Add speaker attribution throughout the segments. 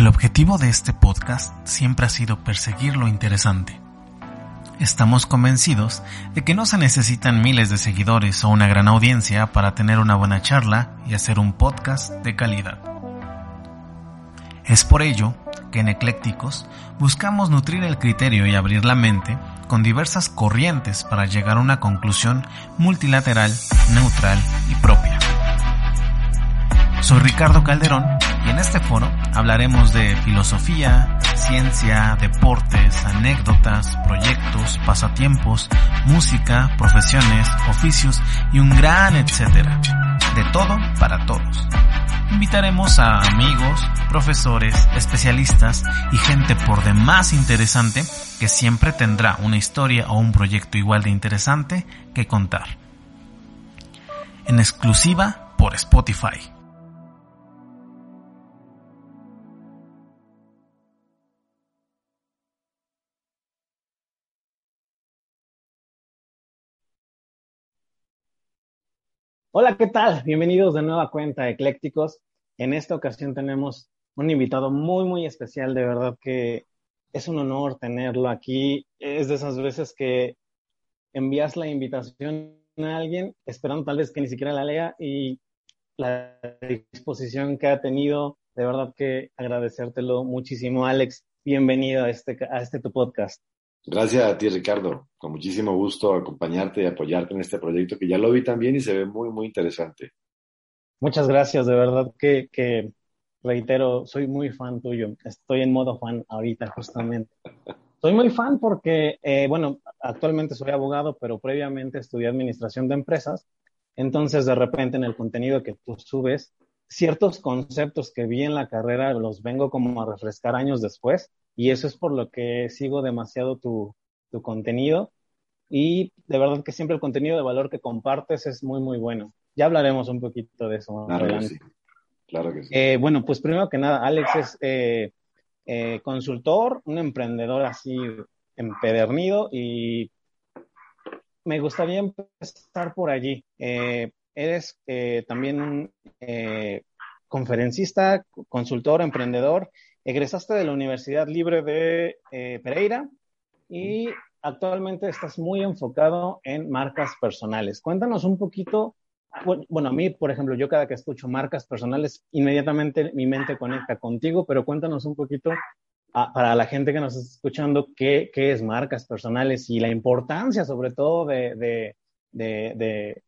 Speaker 1: El objetivo de este podcast siempre ha sido perseguir lo interesante. Estamos convencidos de que no se necesitan miles de seguidores o una gran audiencia para tener una buena charla y hacer un podcast de calidad. Es por ello que en Eclécticos buscamos nutrir el criterio y abrir la mente con diversas corrientes para llegar a una conclusión multilateral, neutral y propia. Soy Ricardo Calderón y en este foro hablaremos de filosofía, ciencia, deportes, anécdotas, proyectos, pasatiempos, música, profesiones, oficios y un gran etcétera. De todo para todos. Invitaremos a amigos, profesores, especialistas y gente por demás interesante que siempre tendrá una historia o un proyecto igual de interesante que contar. En exclusiva por Spotify. Hola, ¿qué tal? Bienvenidos de nueva cuenta Eclécticos. En esta ocasión tenemos un invitado muy, muy especial. De verdad que es un honor tenerlo aquí. Es de esas veces que envías la invitación a alguien esperando tal vez que ni siquiera la lea y la disposición que ha tenido. De verdad que agradecértelo muchísimo, Alex. Bienvenido a este, a este tu podcast.
Speaker 2: Gracias a ti, Ricardo. Con muchísimo gusto acompañarte y apoyarte en este proyecto que ya lo vi también y se ve muy, muy interesante.
Speaker 1: Muchas gracias, de verdad que, que reitero, soy muy fan tuyo. Estoy en modo fan ahorita, justamente. Soy muy fan porque, eh, bueno, actualmente soy abogado, pero previamente estudié administración de empresas. Entonces, de repente, en el contenido que tú subes, ciertos conceptos que vi en la carrera los vengo como a refrescar años después y eso es por lo que sigo demasiado tu, tu contenido y de verdad que siempre el contenido de valor que compartes es muy, muy bueno. Ya hablaremos un poquito de eso.
Speaker 2: Claro que sí. Claro que sí.
Speaker 1: Eh, bueno, pues primero que nada, Alex es eh, eh, consultor, un emprendedor así empedernido y me gustaría empezar por allí. eres también un conferencista, consultor, emprendedor egresaste de la Universidad Libre de eh, Pereira y actualmente estás muy enfocado en marcas personales. Cuéntanos un poquito, bueno, a mí, por ejemplo, yo cada que escucho marcas personales, inmediatamente mi mente conecta contigo, pero cuéntanos un poquito para la gente que nos está escuchando qué, qué, es marcas personales y la importancia sobre todo de, de, de, de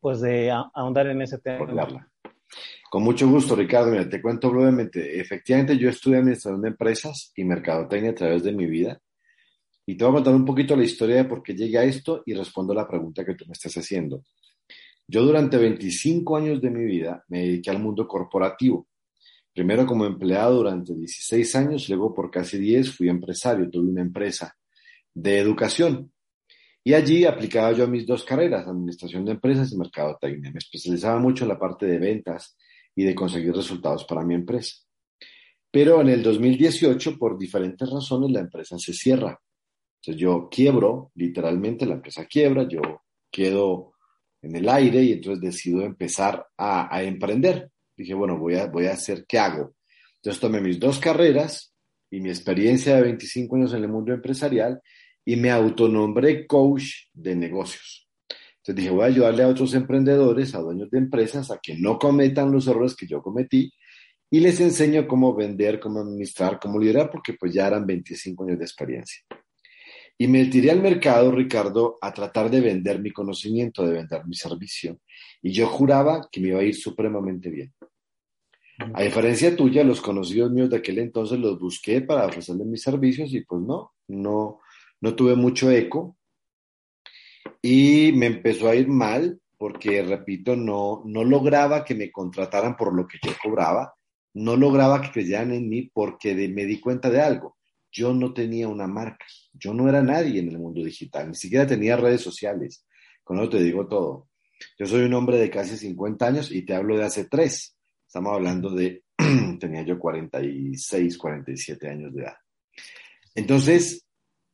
Speaker 1: pues de ahondar en ese tema.
Speaker 2: Con mucho gusto, Ricardo. Mira, te cuento brevemente. Efectivamente, yo estudié administración de empresas y mercadotecnia a través de mi vida. Y te voy a contar un poquito la historia de por qué llegué a esto y respondo a la pregunta que tú me estás haciendo. Yo durante 25 años de mi vida me dediqué al mundo corporativo. Primero como empleado durante 16 años, luego por casi 10 fui empresario, tuve una empresa de educación. Y allí aplicaba yo mis dos carreras, administración de empresas y mercadotecnia. Me especializaba mucho en la parte de ventas y de conseguir resultados para mi empresa. Pero en el 2018, por diferentes razones, la empresa se cierra. Entonces yo quiebro, literalmente la empresa quiebra, yo quedo en el aire y entonces decido empezar a, emprender. Dije, bueno, voy a, voy a hacer, ¿qué hago? Entonces tomé mis dos carreras y mi experiencia de 25 años en el mundo empresarial y me autonombré coach de negocios. Entonces dije, voy a ayudarle a otros emprendedores, a dueños de empresas, a que no cometan los errores que yo cometí y les enseño cómo vender, cómo administrar, cómo liderar, porque pues ya eran 25 años de experiencia. Y me tiré al mercado, Ricardo, a tratar de vender mi conocimiento, de vender mi servicio. Y yo juraba que me iba a ir supremamente bien. A diferencia tuya, los conocidos míos de aquel entonces los busqué para ofrecerles mis servicios y pues no, no, no tuve mucho eco y me empezó a ir mal porque, repito, no, no lograba que me contrataran por lo que yo cobraba, no lograba que creyeran en mí porque me di cuenta de algo. Yo no tenía una marca, yo no era nadie en el mundo digital, ni siquiera tenía redes sociales. Con eso te digo todo. Yo soy un hombre de casi 50 años y te hablo de hace tres. Estamos hablando de, tenía yo 46, 47 años de edad. Entonces,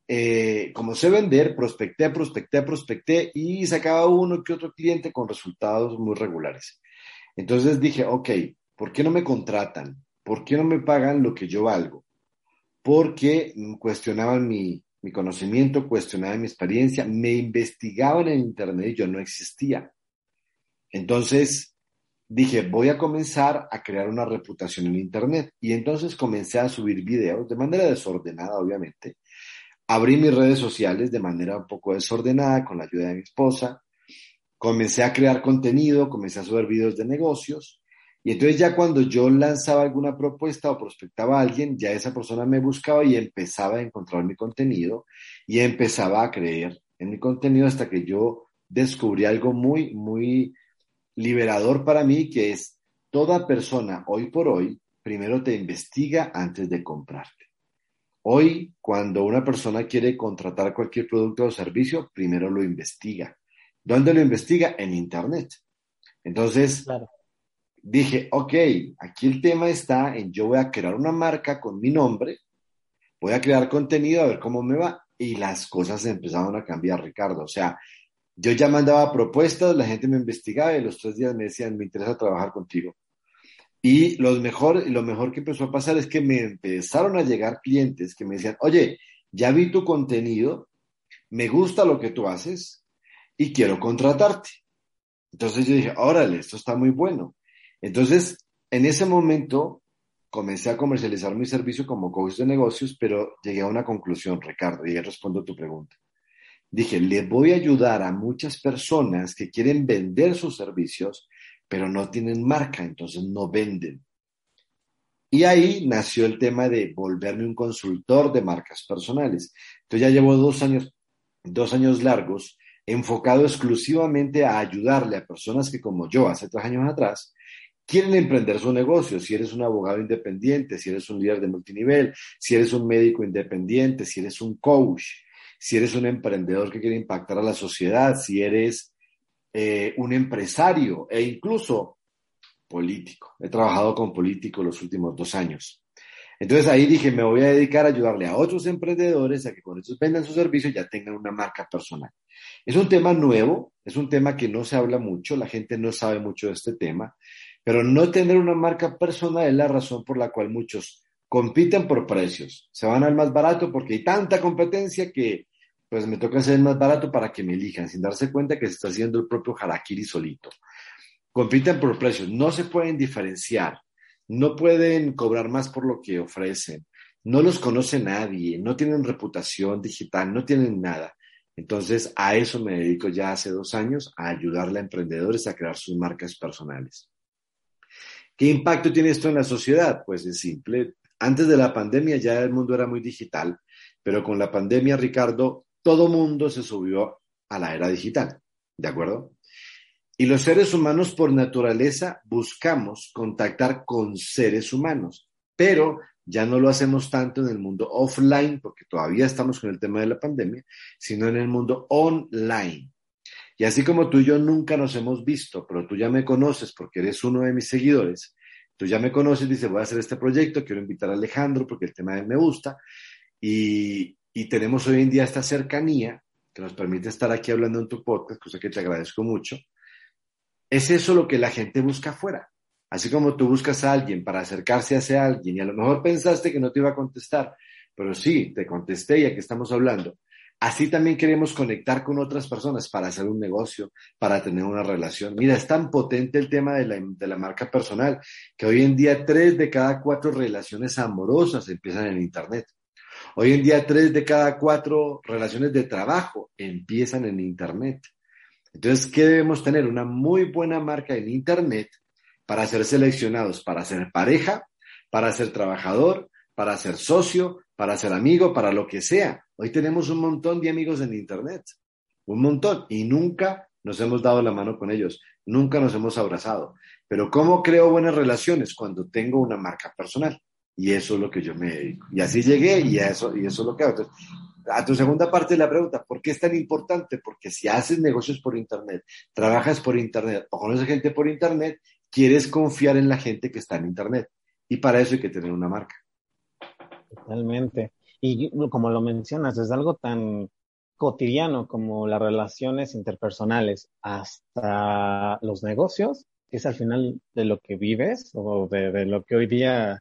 Speaker 2: eh, como sé vender, prospecté, prospecté, prospecté y sacaba uno que otro cliente con resultados muy regulares. Entonces dije, ok, ¿por qué no me contratan? ¿por qué no me pagan lo que yo valgo? Porque cuestionaban mi, mi conocimiento, cuestionaban mi experiencia, me investigaban en Internet y yo no existía. Entonces dije, voy a comenzar a crear una reputación en Internet. Y entonces comencé a subir videos de manera desordenada, obviamente. Abrí mis redes sociales de manera un poco desordenada con la ayuda de mi esposa. Comencé a crear contenido, comencé a subir videos de negocios. Y entonces ya cuando yo lanzaba alguna propuesta o prospectaba a alguien, ya esa persona me buscaba y empezaba a encontrar mi contenido y empezaba a creer en mi contenido hasta que yo descubrí algo muy, muy liberador para mí, que es toda persona hoy por hoy, primero te investiga antes de comprarte. Hoy, cuando una persona quiere contratar cualquier producto o servicio, primero lo investiga. ¿Dónde lo investiga? En Internet. Entonces, dije, ok, aquí el tema está en yo voy a crear una marca con mi nombre, voy a crear contenido a ver cómo me va. Y las cosas empezaron a cambiar, Ricardo. O sea, yo ya mandaba propuestas, la gente me investigaba y los tres días me decían, me interesa trabajar contigo. Y lo mejor, lo mejor que empezó a pasar es que me empezaron a llegar clientes que me decían, oye, ya vi tu contenido, me gusta lo que tú haces y quiero contratarte. Entonces yo dije, órale, esto está muy bueno. Entonces, en ese momento comencé a comercializar mi servicio como coach de negocios, pero llegué a una conclusión, Ricardo, y ya respondo tu pregunta dije, le voy a ayudar a muchas personas que quieren vender sus servicios, pero no tienen marca, entonces no venden. Y ahí nació el tema de volverme un consultor de marcas personales. Entonces ya llevo dos años, dos años largos enfocado exclusivamente a ayudarle a personas que como yo hace tres años atrás quieren emprender su negocio. Si eres un abogado independiente, si eres un líder de multinivel, si eres un médico independiente, si eres un coach, si eres un emprendedor que quiere impactar a la sociedad, si eres eh, un empresario e incluso político. He trabajado con políticos los últimos dos años. Entonces ahí dije, me voy a dedicar a ayudarle a otros emprendedores a que cuando ellos vendan su servicio ya tengan una marca personal. Es un tema nuevo, es un tema que no se habla mucho, la gente no sabe mucho de este tema, pero no tener una marca personal es la razón por la cual muchos compiten por precios. Se van al más barato porque hay tanta competencia que pues me toca hacer más barato para que me elijan, sin darse cuenta que se está haciendo el propio harakiri solito. Compiten por precios, no se pueden diferenciar, no pueden cobrar más por lo que ofrecen, no los conoce nadie, no tienen reputación digital, no tienen nada. Entonces, a eso me dedico ya hace dos años, a ayudarle a emprendedores a crear sus marcas personales. ¿Qué impacto tiene esto en la sociedad? Pues es simple. Antes de la pandemia ya el mundo era muy digital, pero con la pandemia, Ricardo, todo mundo se subió a la era digital, ¿de acuerdo? Y los seres humanos por naturaleza buscamos contactar con seres humanos, pero ya no lo hacemos tanto en el mundo offline, porque todavía estamos con el tema de la pandemia, sino en el mundo online. Y así como tú y yo nunca nos hemos visto, pero tú ya me conoces porque eres uno de mis seguidores, tú ya me conoces, dice, voy a hacer este proyecto, quiero invitar a Alejandro porque el tema de él me gusta, y, y tenemos hoy en día esta cercanía que nos permite estar aquí hablando en tu podcast, cosa que te agradezco mucho. Es eso lo que la gente busca afuera. Así como tú buscas a alguien para acercarse a ese alguien y a lo mejor pensaste que no te iba a contestar, pero sí, te contesté y aquí estamos hablando. Así también queremos conectar con otras personas para hacer un negocio, para tener una relación. Mira, es tan potente el tema de la, de la marca personal que hoy en día tres de cada cuatro relaciones amorosas empiezan en Internet. Hoy en día, tres de cada cuatro relaciones de trabajo empiezan en Internet. Entonces, ¿qué debemos tener? Una muy buena marca en Internet para ser seleccionados, para ser pareja, para ser trabajador, para ser socio, para ser amigo, para lo que sea. Hoy tenemos un montón de amigos en Internet, un montón, y nunca nos hemos dado la mano con ellos, nunca nos hemos abrazado. Pero ¿cómo creo buenas relaciones? Cuando tengo una marca personal. Y eso es lo que yo me. Y así llegué y, eso, y eso es lo que hago. Entonces, a tu segunda parte de la pregunta, ¿por qué es tan importante? Porque si haces negocios por Internet, trabajas por Internet o conoces gente por Internet, quieres confiar en la gente que está en Internet. Y para eso hay que tener una marca.
Speaker 3: Totalmente. Y como lo mencionas, es algo tan cotidiano como las relaciones interpersonales hasta los negocios, que es al final de lo que vives o de, de lo que hoy día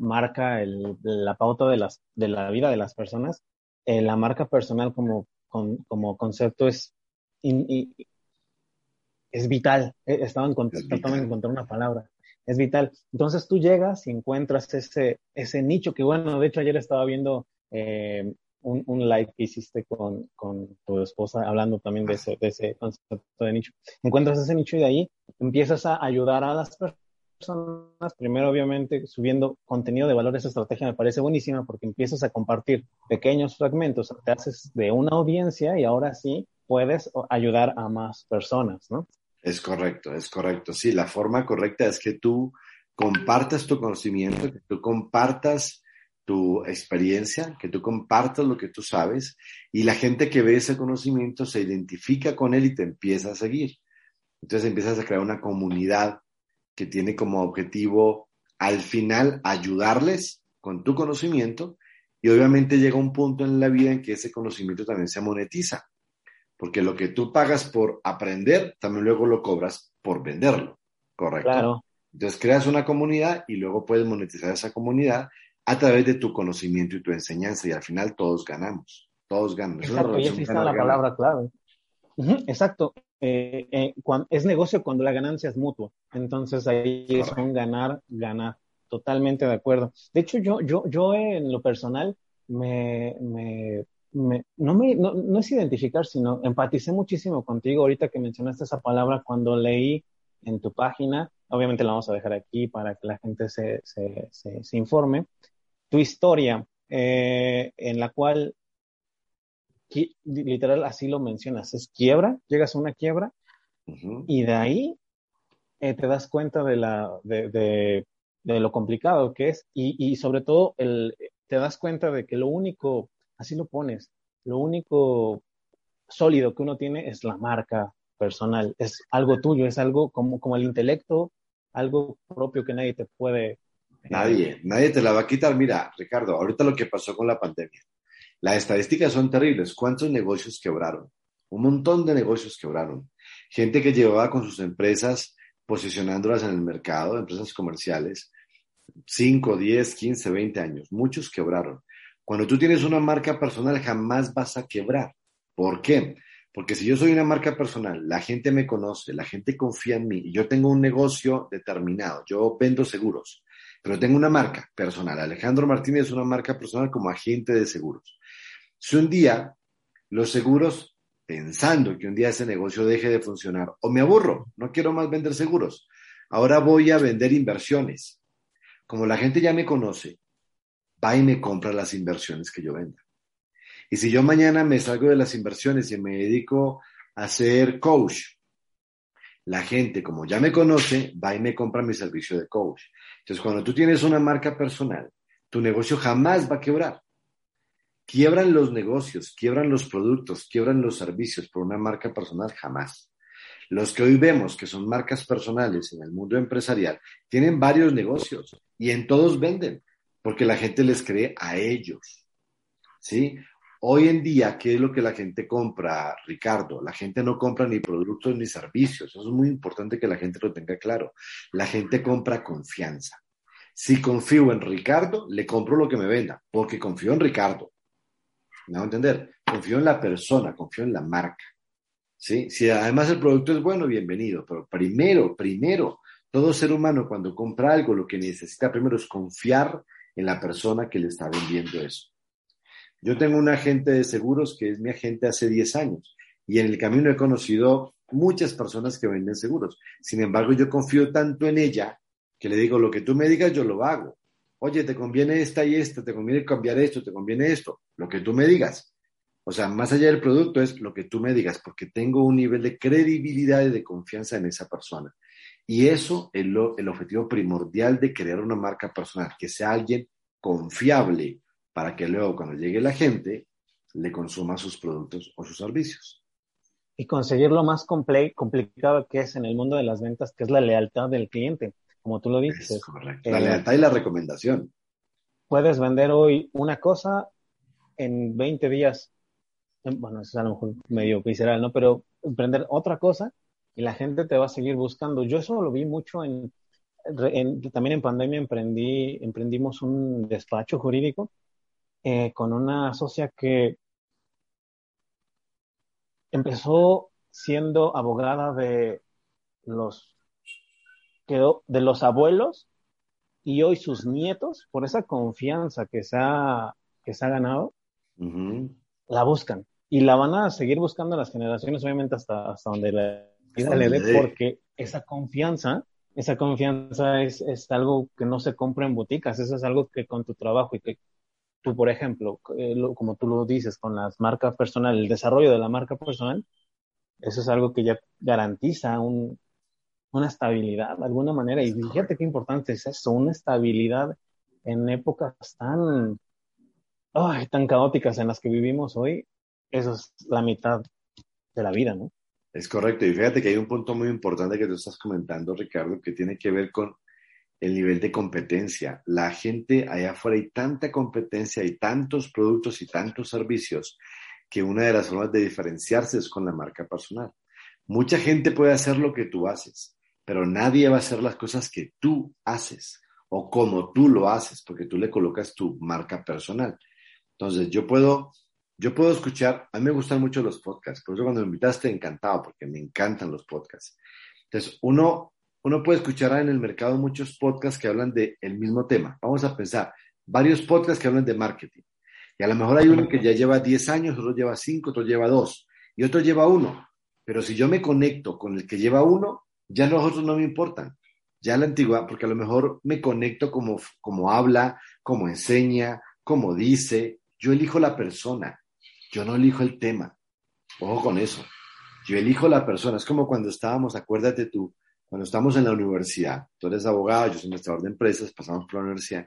Speaker 1: marca el, la pauta de, las, de la vida de las personas, eh, la marca personal como, como concepto es, es vital. Eh, estaba en, tratando de encontrar una palabra. Es vital. Entonces tú llegas y encuentras ese, ese nicho que, bueno, de hecho ayer estaba viendo eh, un, un, live que hiciste con, con, tu esposa hablando también de ese, de ese concepto de nicho. Encuentras ese nicho y de ahí empiezas a ayudar a las personas personas, primero obviamente subiendo contenido de valor, esa estrategia me parece buenísima porque empiezas a compartir pequeños fragmentos, te haces de una audiencia y ahora sí puedes ayudar a más personas, ¿no?
Speaker 2: Es correcto, es correcto. Sí, la forma correcta es que tú compartas tu conocimiento, que tú compartas tu experiencia, que tú compartas lo que tú sabes y la gente que ve ese conocimiento se identifica con él y te empieza a seguir. Entonces empiezas a crear una comunidad que tiene como objetivo al final ayudarles con tu conocimiento y obviamente llega un punto en la vida en que ese conocimiento también se monetiza, porque lo que tú pagas por aprender, también luego lo cobras por venderlo, ¿correcto? Claro. Entonces creas una comunidad y luego puedes monetizar esa comunidad a través de tu conocimiento y tu enseñanza y al final todos ganamos, todos ganamos.
Speaker 1: Exacto, y está la palabra clave. exacto. Eh, eh, es negocio cuando la ganancia es mutua. Entonces ahí es un ganar, ganar. Totalmente de acuerdo. De hecho, yo, yo, yo en lo personal me, me, no, me no, no, es identificar, sino empaticé muchísimo contigo ahorita que mencionaste esa palabra cuando leí en tu página. Obviamente la vamos a dejar aquí para que la gente se, se, se, informe. Tu historia, eh, en la cual literal así lo mencionas, es quiebra, llegas a una quiebra y de ahí eh, te das cuenta de, la, de, de, de, lo complicado que es y, y sobre todo el, te das cuenta de que lo único, así lo pones, lo único sólido que uno tiene es la marca personal, es algo tuyo, es algo como, como el intelecto, algo propio que nadie te puede...
Speaker 2: Nadie, nadie te la va a quitar. Mira, Ricardo, ahorita lo que pasó con la pandemia. Las estadísticas son terribles. ¿Cuántos negocios quebraron? Un montón de negocios quebraron. Gente que llevaba con sus empresas posicionándolas en el mercado, empresas comerciales, 5, 10, 15, 20 años. Muchos quebraron. Cuando tú tienes una marca personal, jamás vas a quebrar. ¿Por qué? Porque si yo soy una marca personal, la gente me conoce, la gente confía en mí y yo tengo un negocio determinado, yo vendo seguros, pero tengo una marca personal. Alejandro Martínez es una marca personal como agente de seguros. Si un día los seguros, pensando que un día ese negocio deje de funcionar, o me aburro, no quiero más vender seguros, ahora voy a vender inversiones. Como la gente ya me conoce, va y me compra las inversiones que yo venda. Y si yo mañana me salgo de las inversiones y me dedico a ser coach, la gente, como ya me conoce, va y me compra mi servicio de coach. Entonces, cuando tú tienes una marca personal, tu negocio jamás va a quebrar. Quiebran los negocios, quiebran los productos, quiebran los servicios por una marca personal, jamás. Los que hoy vemos que son marcas personales en el mundo empresarial tienen varios negocios y en todos venden porque la gente les cree a ellos. ¿Sí? Hoy en día, ¿qué es lo que la gente compra, Ricardo? La gente no compra ni productos ni servicios. Eso es muy importante que la gente lo tenga claro. La gente compra confianza. Si confío en Ricardo, le compro lo que me venda, porque confío en Ricardo. ¿Me entender? Confío en la persona, confío en la marca. ¿sí? Si además el producto es bueno, bienvenido. Pero primero, primero, todo ser humano cuando compra algo, lo que necesita primero es confiar en la persona que le está vendiendo eso. Yo tengo un agente de seguros que es mi agente hace 10 años y en el camino he conocido muchas personas que venden seguros. Sin embargo, yo confío tanto en ella que le digo, lo que tú me digas, yo lo hago oye, te conviene esta y esta, te conviene cambiar esto, te conviene esto, lo que tú me digas. O sea, más allá del producto es lo que tú me digas, porque tengo un nivel de credibilidad y de confianza en esa persona. Y eso es lo, el objetivo primordial de crear una marca personal, que sea alguien confiable para que luego cuando llegue la gente le consuma sus productos o sus servicios.
Speaker 1: Y conseguir lo más complicado que es en el mundo de las ventas, que es la lealtad del cliente como tú lo dices.
Speaker 2: la eh, lealtad y la recomendación.
Speaker 1: Puedes vender hoy una cosa en 20 días, bueno, eso es a lo mejor medio visceral, ¿no? Pero emprender otra cosa y la gente te va a seguir buscando. Yo eso lo vi mucho en, también en pandemia emprendí, emprendimos un despacho jurídico eh, con una socia que empezó siendo abogada de los, de los abuelos y hoy sus nietos, por esa confianza que se ha, que se ha ganado, la buscan. Y la van a seguir buscando las generaciones, obviamente, hasta, hasta donde la vida le dé, porque esa confianza, esa confianza es, es algo que no se compra en boticas, eso es algo que con tu trabajo y que tú, por ejemplo, eh, como tú lo dices, con las marcas personales, el desarrollo de la marca personal, eso es algo que ya garantiza un, una estabilidad de alguna manera. Y fíjate qué importante es eso, una estabilidad en épocas tan, tan caóticas en las que vivimos hoy. Eso es la mitad de la vida, ¿no?
Speaker 2: Es correcto. Y fíjate que hay un punto muy importante que tú estás comentando, Ricardo, que tiene que ver con el nivel de competencia. La gente allá afuera hay tanta competencia, hay tantos productos y tantos servicios que una de las formas de diferenciarse es con la marca personal. Mucha gente puede hacer lo que tú haces, pero nadie va a hacer las cosas que tú haces o como tú lo haces, porque tú le colocas tu marca personal. Entonces, yo puedo, yo puedo escuchar, a mí me gustan mucho los podcasts, por eso cuando me invitaste encantado, porque me encantan los podcasts. Entonces, uno, uno puede escuchar en el mercado muchos podcasts que hablan del el mismo tema. Vamos a pensar, varios podcasts que hablan de marketing. Y a lo mejor hay uno que ya lleva 10 años, otro lleva 5, otro lleva 2 y otro lleva 1. Pero si yo me conecto con el que lleva 1, ya los otros no me importan. Ya la antigua, porque a lo mejor me conecto como, como habla, como enseña, como dice. Yo elijo la persona, yo no elijo el tema. Ojo con eso. Yo elijo la persona. Es como cuando estábamos, acuérdate tú, cuando estamos en la universidad. Tú eres abogado, yo soy administrador de empresas, pasamos por la universidad.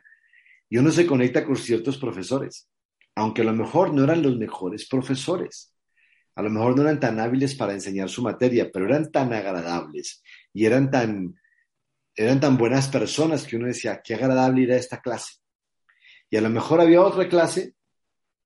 Speaker 2: Y uno se conecta con ciertos profesores aunque a lo mejor no eran los mejores profesores, a lo mejor no eran tan hábiles para enseñar su materia, pero eran tan agradables y eran tan, eran tan buenas personas que uno decía, qué agradable ir a esta clase. Y a lo mejor había otra clase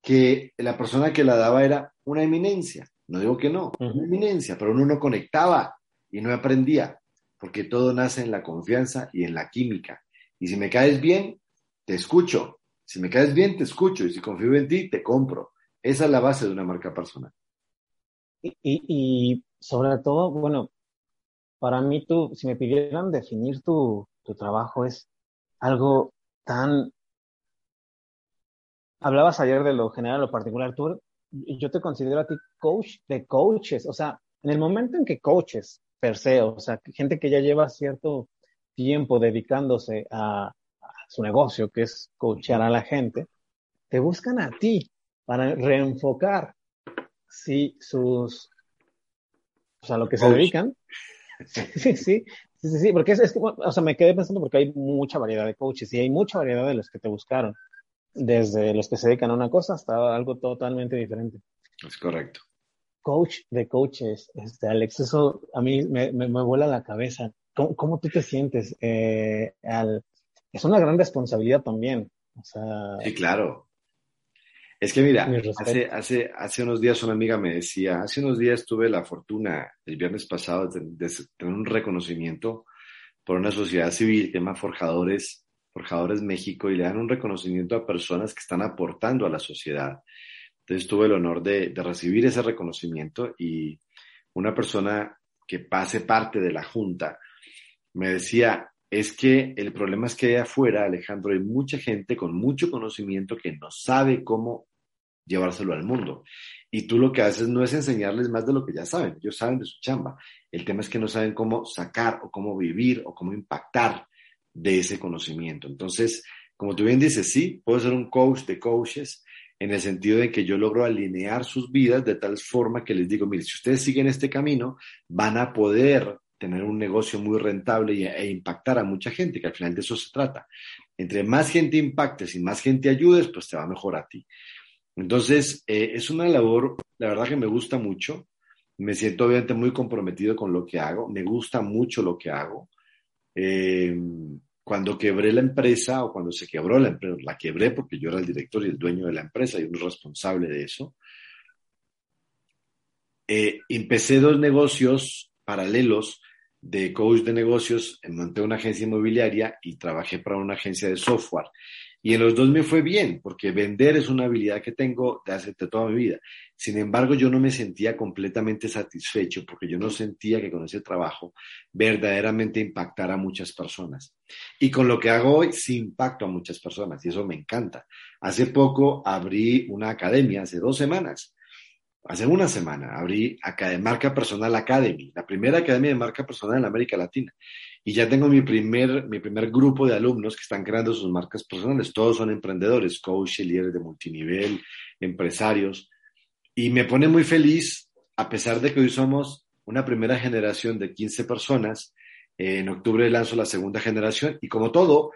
Speaker 2: que la persona que la daba era una eminencia. No digo que no, una eminencia, pero uno no conectaba y no aprendía, porque todo nace en la confianza y en la química. Y si me caes bien, te escucho. Si me caes bien, te escucho y si confío en ti, te compro. Esa es la base de una marca personal.
Speaker 1: Y, sobre todo, bueno, para mí tú, si me pidieran definir tu, tu trabajo, es algo tan... Hablabas ayer de lo general, lo particular. Tú, yo te considero a ti coach de coaches. O sea, en el momento en que coaches, per se, o sea, gente que ya lleva cierto tiempo dedicándose a, su negocio, que es coachar a la gente, te buscan a ti para reenfocar si sus, o sea, lo que se dedican. Sí, sí, sí, sí, porque es, es, o sea, me quedé pensando porque hay mucha variedad de coaches y hay mucha variedad de los que te buscaron, desde los que se dedican a una cosa hasta algo totalmente diferente.
Speaker 2: Es correcto.
Speaker 1: Coach de coaches, este, Alex, eso a mí me, me, vuela la cabeza. ¿Cómo, cómo tú te sientes eh, al, es una gran responsabilidad también.
Speaker 2: sí, claro. Es que mira, hace, hace, hace unos días una amiga me decía, hace unos días tuve la fortuna, el viernes pasado, de, tener un reconocimiento por una sociedad civil que se llama Forjadores, Forjadores México, y le dan un reconocimiento a personas que están aportando a la sociedad. Entonces tuve el honor de, de recibir ese reconocimiento y una persona que pase parte de la Junta me decía, es que el problema es que allá afuera, Alejandro, hay mucha gente con mucho conocimiento que no sabe cómo llevárselo al mundo. Y tú lo que haces no es enseñarles más de lo que ya saben, ellos saben de su chamba. El tema es que no saben cómo sacar o cómo vivir o cómo impactar de ese conocimiento. Entonces, como tú bien dices, sí, puedo ser un coach de coaches en el sentido de que yo logro alinear sus vidas de tal forma que les digo, mire, si ustedes siguen este camino, van a poder tener un negocio muy rentable e impactar a mucha gente, que al final de eso se trata. Entre más gente impactes y más gente ayudes, pues te va mejor a ti. Entonces, eh, es una labor, la verdad que me gusta mucho. Me siento obviamente muy comprometido con lo que hago. Me gusta mucho lo que hago. Eh, cuando quebré la empresa o cuando se quebró la empresa, la quebré porque yo era el director y el dueño de la empresa y un responsable de eso. Eh, empecé dos negocios paralelos de coach de negocios, monté una agencia inmobiliaria y trabajé para una agencia de software. Y en los dos me fue bien, porque vender es una habilidad que tengo de hace toda mi vida. Sin embargo, yo no me sentía completamente satisfecho porque yo no sentía que con ese trabajo verdaderamente impactara a muchas personas. Y con lo que hago hoy, sí impacto a muchas personas y eso me encanta. Hace poco abrí una academia, hace dos semanas, hace una semana abrí Marca Personal Academy, la primera academia de marca personal en América Latina. Y ya tengo mi primer, mi primer grupo de alumnos que están creando sus marcas personales. Todos son emprendedores, coaches, líderes de multinivel, empresarios. Y me pone muy feliz, a pesar de que hoy somos una primera generación de 15 personas. en octubre lanzo la segunda generación y como todo,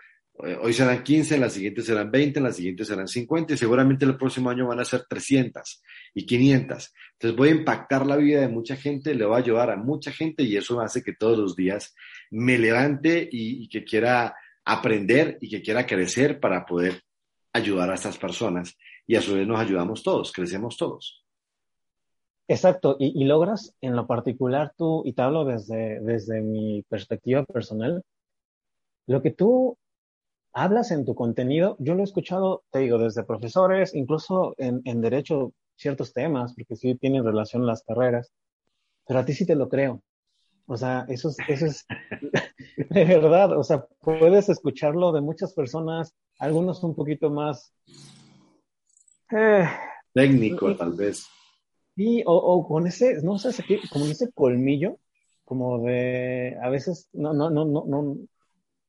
Speaker 2: hoy serán 15, en la siguiente serán 20, en la siguiente serán 50 y seguramente el próximo año van a ser 300 y 500. Entonces voy a impactar la vida de mucha gente, le voy a ayudar a mucha gente y eso hace que todos los días me levante y, que quiera aprender y que quiera crecer para poder ayudar a estas personas y a su vez nos ayudamos todos, crecemos todos.
Speaker 1: Exacto, y, logras en lo particular tú, y te hablo desde, desde mi perspectiva personal, lo que tú hablas en tu contenido, yo lo he escuchado, te digo, desde profesores, incluso en, en derecho, ciertos temas, porque sí tienen relación las carreras, pero a ti sí te lo creo. O sea, eso es, eso es de verdad, o sea, puedes escucharlo de muchas personas, algunos un poquito más...
Speaker 2: Eh, Técnico, tal vez.
Speaker 1: Sí, o, o, con ese, no sé, como ese colmillo, como de, a veces, no, no, no, no, no,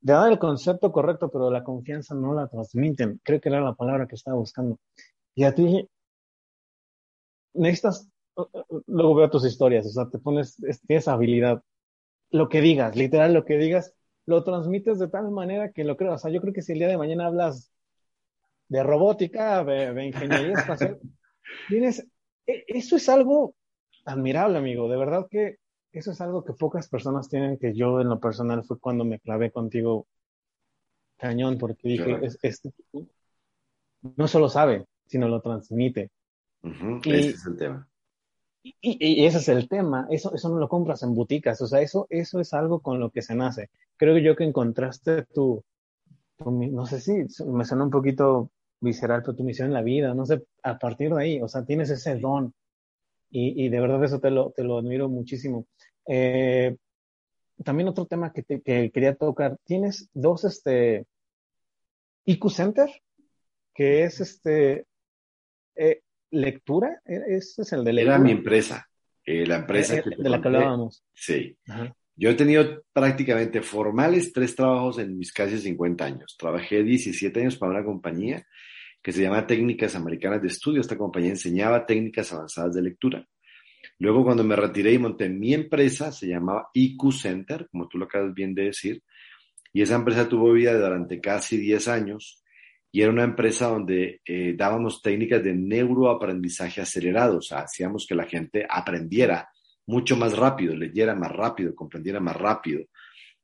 Speaker 1: de dar el concepto correcto, pero la confianza no la transmiten. Creo que era la palabra que estaba buscando. Y a ti necesitas, luego veo tus historias, o sea, te pones, tienes habilidad. Lo que digas, literal, lo que digas, lo transmites de tal manera que lo creo. O sea, yo creo que si el día de mañana hablas de robótica, de, ingeniería espacial, tienes, e, eso es algo admirable, amigo. De verdad que eso es algo que pocas personas tienen, que yo en lo personal fue cuando me clavé contigo cañón, porque dije, no solo sabe, sino lo transmite.
Speaker 2: y, ese es el tema.
Speaker 1: Y, ese es el tema, eso, eso no lo compras en boticas, o sea, eso, eso es algo con lo que se nace. Creo yo que encontraste tu, no sé si me suena un poquito visceral, pero tu misión en la vida, no sé, a partir de ahí, o sea, tienes ese don y, de verdad eso te lo, te lo admiro muchísimo. Eh, también otro tema que, te, que quería tocar, tienes dos, este, IQ Center, que es este, eh, lectura, este es el de lectura.
Speaker 2: Era mi empresa, eh, la empresa
Speaker 1: de la que hablábamos.
Speaker 2: Sí. Yo he tenido prácticamente formales tres trabajos en mis casi 50 años. Trabajé 17 años para una compañía que se llama Técnicas Americanas de Estudio. Esta compañía enseñaba técnicas avanzadas de lectura. Luego, cuando me retiré y monté mi empresa, se llamaba IQ Center, como tú lo acabas bien de decir, y esa empresa tuvo vida durante casi 10 años y era una empresa donde eh, dábamos técnicas de neuroaprendizaje acelerado, o sea, hacíamos que la gente aprendiera mucho más rápido, leyera más rápido, comprendiera más rápido.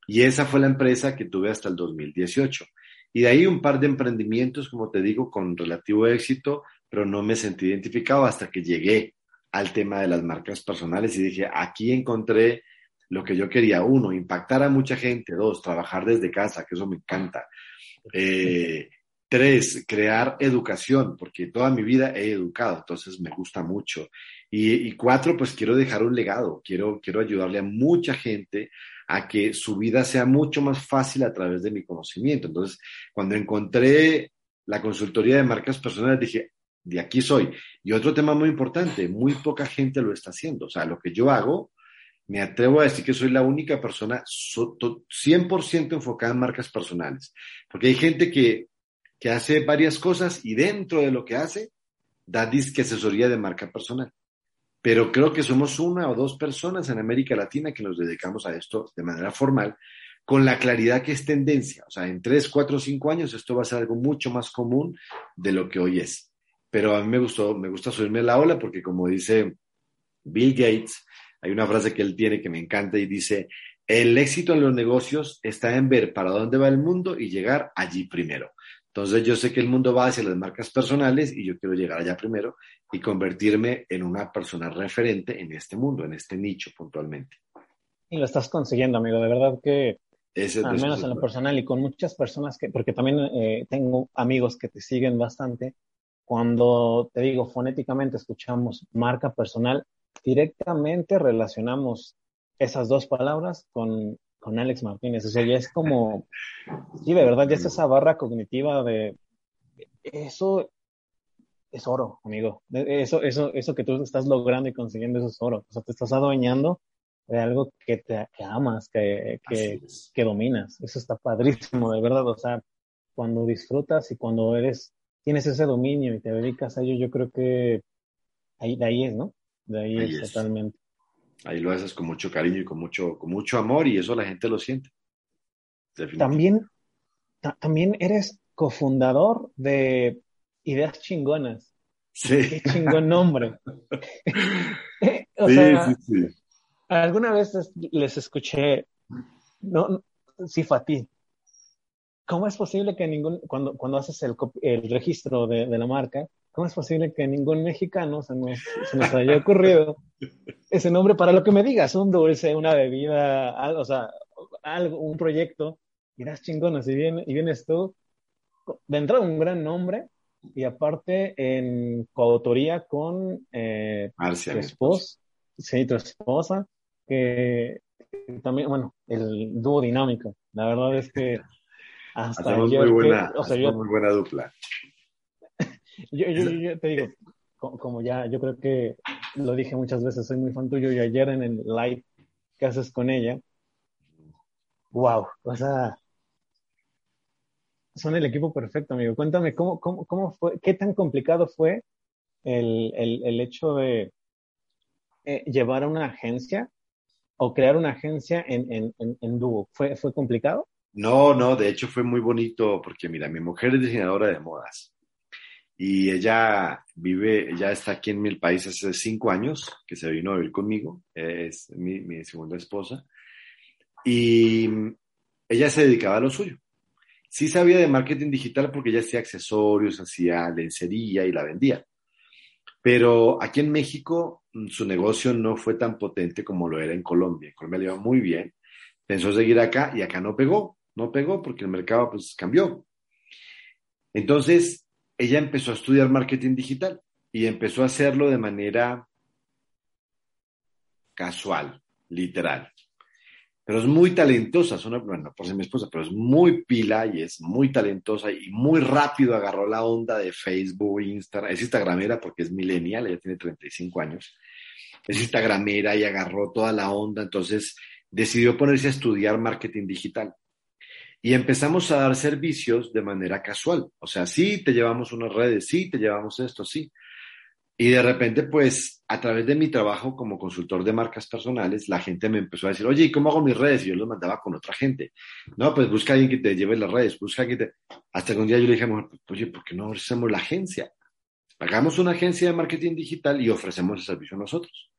Speaker 2: Y esa fue la empresa que tuve hasta el 2018. Y de ahí un par de emprendimientos, como te digo, con relativo éxito, pero no me sentí identificado hasta que llegué al tema de las marcas personales y dije, aquí encontré lo que yo quería. Uno, impactar a mucha gente. Dos, trabajar desde casa, que eso me encanta. Eh, tres, crear educación, porque toda mi vida he educado, entonces me gusta mucho. Y, y, cuatro, pues quiero dejar un legado, quiero, quiero ayudarle a mucha gente a que su vida sea mucho más fácil a través de mi conocimiento. Entonces, cuando encontré la consultoría de marcas personales, dije, de aquí soy. Y otro tema muy importante, muy poca gente lo está haciendo. O sea, lo que yo hago, me atrevo a decir que soy la única persona 100% enfocada en marcas personales. Porque hay gente que, que hace varias cosas y dentro de lo que hace, da disque asesoría de marca personal pero creo que somos una o dos personas en América Latina que nos dedicamos a esto de manera formal, con la claridad que es tendencia. O sea, en tres, cuatro, cinco años esto va a ser algo mucho más común de lo que hoy es. Pero a mí me gustó, me gusta subirme la ola porque como dice Bill Gates, hay una frase que él tiene que me encanta y dice, el éxito en los negocios está en ver para dónde va el mundo y llegar allí primero. Entonces yo sé que el mundo va hacia las marcas personales y yo quiero llegar allá primero y convertirme en una persona referente en este mundo, en este nicho puntualmente.
Speaker 1: Y lo estás consiguiendo, amigo. De verdad que, al menos en lo personal y con muchas personas que, porque también eh, tengo amigos que te siguen bastante, cuando te digo fonéticamente escuchamos marca personal, directamente relacionamos esas dos palabras con, con Alex Martínez. O sea, ya es como, sí, de verdad, ya es esa barra cognitiva de, eso es oro, amigo. Eso, eso, eso que tú estás logrando y consiguiendo, eso es oro. O sea, te estás adueñando de algo que te que amas, que, que, que, dominas. Eso está padrísimo, de verdad. O sea, cuando disfrutas y cuando eres, tienes ese dominio y te dedicas a ello, yo creo que ahí, de ahí es, ¿no? De ahí, es, totalmente.
Speaker 2: Ahí lo haces con mucho cariño y con mucho, con mucho amor y eso la gente lo siente.
Speaker 1: También, también eres cofundador de Ideas Chingonas.
Speaker 2: Sí.
Speaker 1: Qué chingón nombre. o sea, alguna vez les escuché, no, sí fue a ti. ¿Cómo es posible que ningún, cuando, cuando haces el, el registro de, de, la marca, ¿cómo es posible que ningún mexicano se nos, se nos haya ocurrido ese nombre para lo que me digas? Un dulce, una bebida, algo, o sea, algo, un proyecto, irás chingonas y, viene, y vienes tú, vendrá un gran nombre, y aparte en coautoría con eh,
Speaker 2: Marcia,
Speaker 1: tu esposa, sí, tu esposa, que también, bueno, el dúo dinámico. La verdad es que
Speaker 2: hasta muy buena, o sea, yo, muy buena dupla.
Speaker 1: yo, yo, yo, te digo, como ya, yo creo que lo dije muchas veces, soy muy fan tuyo y ayer en el live que haces con ella, wow, o sea, son el equipo perfecto, amigo. Cuéntame, ¿cómo, cómo, cómo fue, qué tan complicado fue el, el, el hecho de eh, llevar a una agencia o crear una agencia en, en, en, en dúo? ¿Fue, ¿Fue complicado?
Speaker 2: No, no, de hecho fue muy bonito porque mira, mi mujer es diseñadora de modas y ella vive, ya está aquí en mi país hace cinco años, que se vino a vivir conmigo, es mi, mi segunda esposa, y ella se dedicaba a lo suyo. Sí sabía de marketing digital porque ella hacía accesorios, hacía lencería y la vendía. Pero aquí en México mm, su negocio no fue tan potente como lo era en Colombia. En Colombia le iba muy bien. Pensó seguir acá y acá no pegó. No pegó porque el mercado pues cambió. Entonces ella empezó a estudiar marketing digital y empezó a hacerlo de manera casual, literal pero es muy talentosa, es una, bueno, por ser mi esposa, pero es muy pila y es muy talentosa y muy rápido agarró la onda de Facebook, Instagram, es Instagramera porque es millennial, ella tiene 35 años, es Instagramera y agarró toda la onda, entonces decidió ponerse a estudiar marketing digital. Y empezamos a dar servicios de manera casual, o sea, sí, te llevamos unas redes, sí, te llevamos esto, sí, y de repente, pues, a través de mi trabajo como consultor de marcas personales, la gente me empezó a decir, oye, ¿y cómo hago mis redes? Y yo los mandaba con otra gente. No, pues busca a alguien que te lleve las redes, busca a alguien que te... Hasta que un día yo le dije, oye, ¿por qué no ofrecemos la agencia? Pagamos una agencia de marketing digital y ofrecemos el servicio nosotros.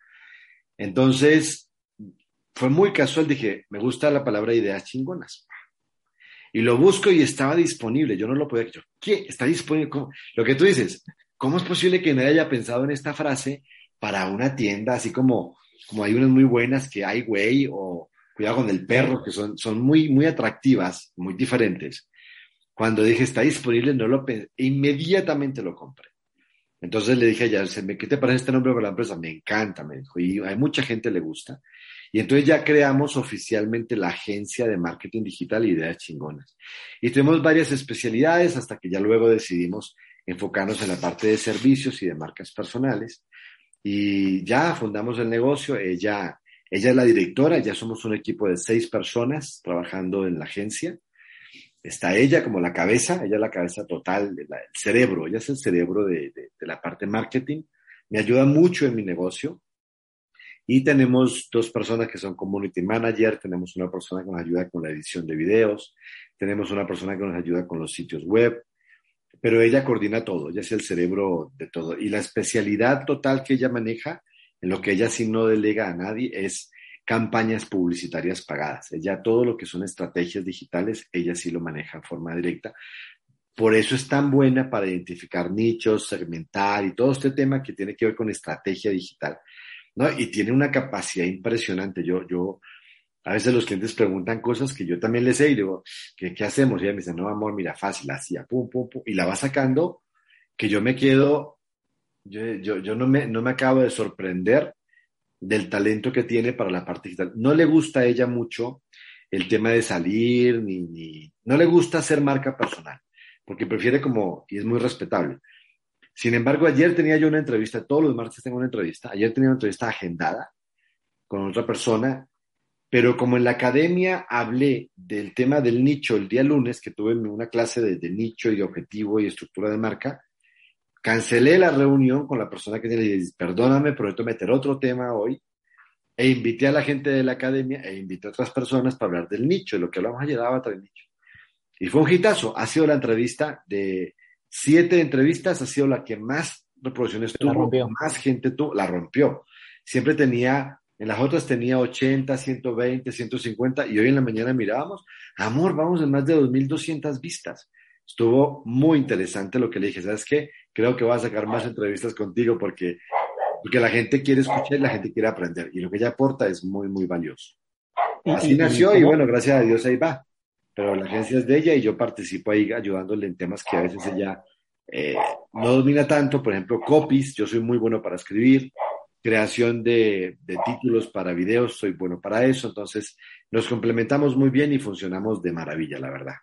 Speaker 2: Entonces, fue muy casual, dije, me gusta la palabra ideas chingonas. Y lo busco y estaba disponible, yo no lo podía, yo, ¿qué? Está disponible, lo que tú dices, ¿Cómo es posible que nadie haya pensado en esta frase para una tienda, así como, como hay unas muy buenas que hay, güey, o cuidado con el perro, que son, son muy, muy atractivas, muy diferentes. Cuando dije está disponible, no lo pensé, inmediatamente lo compré. Entonces le dije a ella, ¿qué te parece este nombre para la empresa? Me encanta, me dijo, y hay mucha gente le gusta. Y entonces ya creamos oficialmente la agencia de marketing digital Ideas Chingonas. Y tenemos varias especialidades hasta que ya luego decidimos enfocarnos en la parte de servicios y de marcas personales. Y ya fundamos el negocio, ella, ella es la directora, ya somos un equipo de seis personas trabajando en la agencia. Está ella como la cabeza, ella es la cabeza total, el cerebro, ella es el cerebro de, de la parte marketing. Me ayuda mucho en mi negocio. Y tenemos dos personas que son community manager, tenemos una persona que nos ayuda con la edición de videos, tenemos una persona que nos ayuda con los sitios web, pero ella coordina todo, ella es el cerebro de todo. Y la especialidad total que ella maneja, en lo que ella sí no delega a nadie, es campañas publicitarias pagadas. Ella todo lo que son estrategias digitales, ella sí lo maneja en forma directa. Por eso es tan buena para identificar nichos, segmentar y todo este tema que tiene que ver con estrategia digital. Y tiene una capacidad impresionante. Yo, yo, a veces los clientes preguntan cosas que yo también les sé y digo, ¿qué, qué hacemos? Y ella me dice, no, amor, mira, fácil, así, pum, pum, pum, y la va sacando, que yo me quedo, yo, yo, yo no, me, no me acabo de sorprender del talento que tiene para la parte digital. No le gusta a ella mucho el tema de salir, ni, ni, no le gusta hacer marca personal, porque prefiere como, y es muy respetable. Sin embargo, ayer tenía yo una entrevista, todos los martes tengo una entrevista, ayer tenía una entrevista agendada con otra persona, pero como en la academia hablé del tema del nicho el día lunes, que tuve una clase de, nicho y objetivo y estructura de marca, cancelé la reunión con la persona que le dije, perdóname, prometo meter otro tema hoy, e invité a la gente de la academia e invité a otras personas para hablar del nicho, de lo que hablamos ayer daba el nicho. Y fue un hitazo, ha sido la entrevista de siete entrevistas, ha sido la que más reproducciones tuvo, más gente tuvo, la rompió. Siempre tenía, en las otras tenía 80, 120, 150, y hoy en la mañana mirábamos, amor, vamos en más de 2.200 vistas. Estuvo muy interesante lo que le dije, ¿sabes qué? Creo que voy a sacar más entrevistas contigo porque, porque la gente quiere escuchar y la gente quiere aprender. Y lo que ella aporta es muy, muy valioso. Así nació y, bueno, gracias a Dios ahí va. Pero la agencia es de ella y yo participo ahí ayudándole en temas que a veces ella eh, no domina tanto. Por ejemplo, copies, yo soy muy bueno para escribir. Creación de, de títulos para videos, soy bueno para eso. Entonces, nos complementamos muy bien y funcionamos de maravilla, la verdad.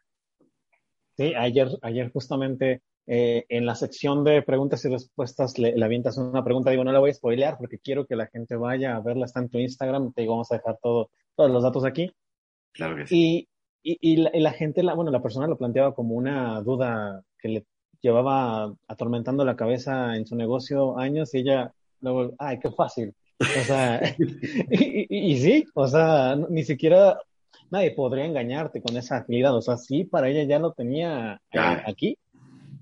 Speaker 1: Sí, ayer, ayer justamente eh, en la sección de preguntas y respuestas le, le, avientas una pregunta. Digo, no la voy a spoilear porque quiero que la gente vaya a verla. Está en tu Instagram. Te digo, vamos a dejar todo, todos los datos aquí.
Speaker 2: Claro que sí.
Speaker 1: Y, y, y, la, y la, gente, la, bueno, la persona lo planteaba como una duda que le llevaba atormentando la cabeza en su negocio años y ella luego, ay, qué fácil. O sea, y, y, sí, o sea, ni siquiera nadie podría engañarte con esa agilidad. O sea, sí, para ella ya lo tenía eh, aquí.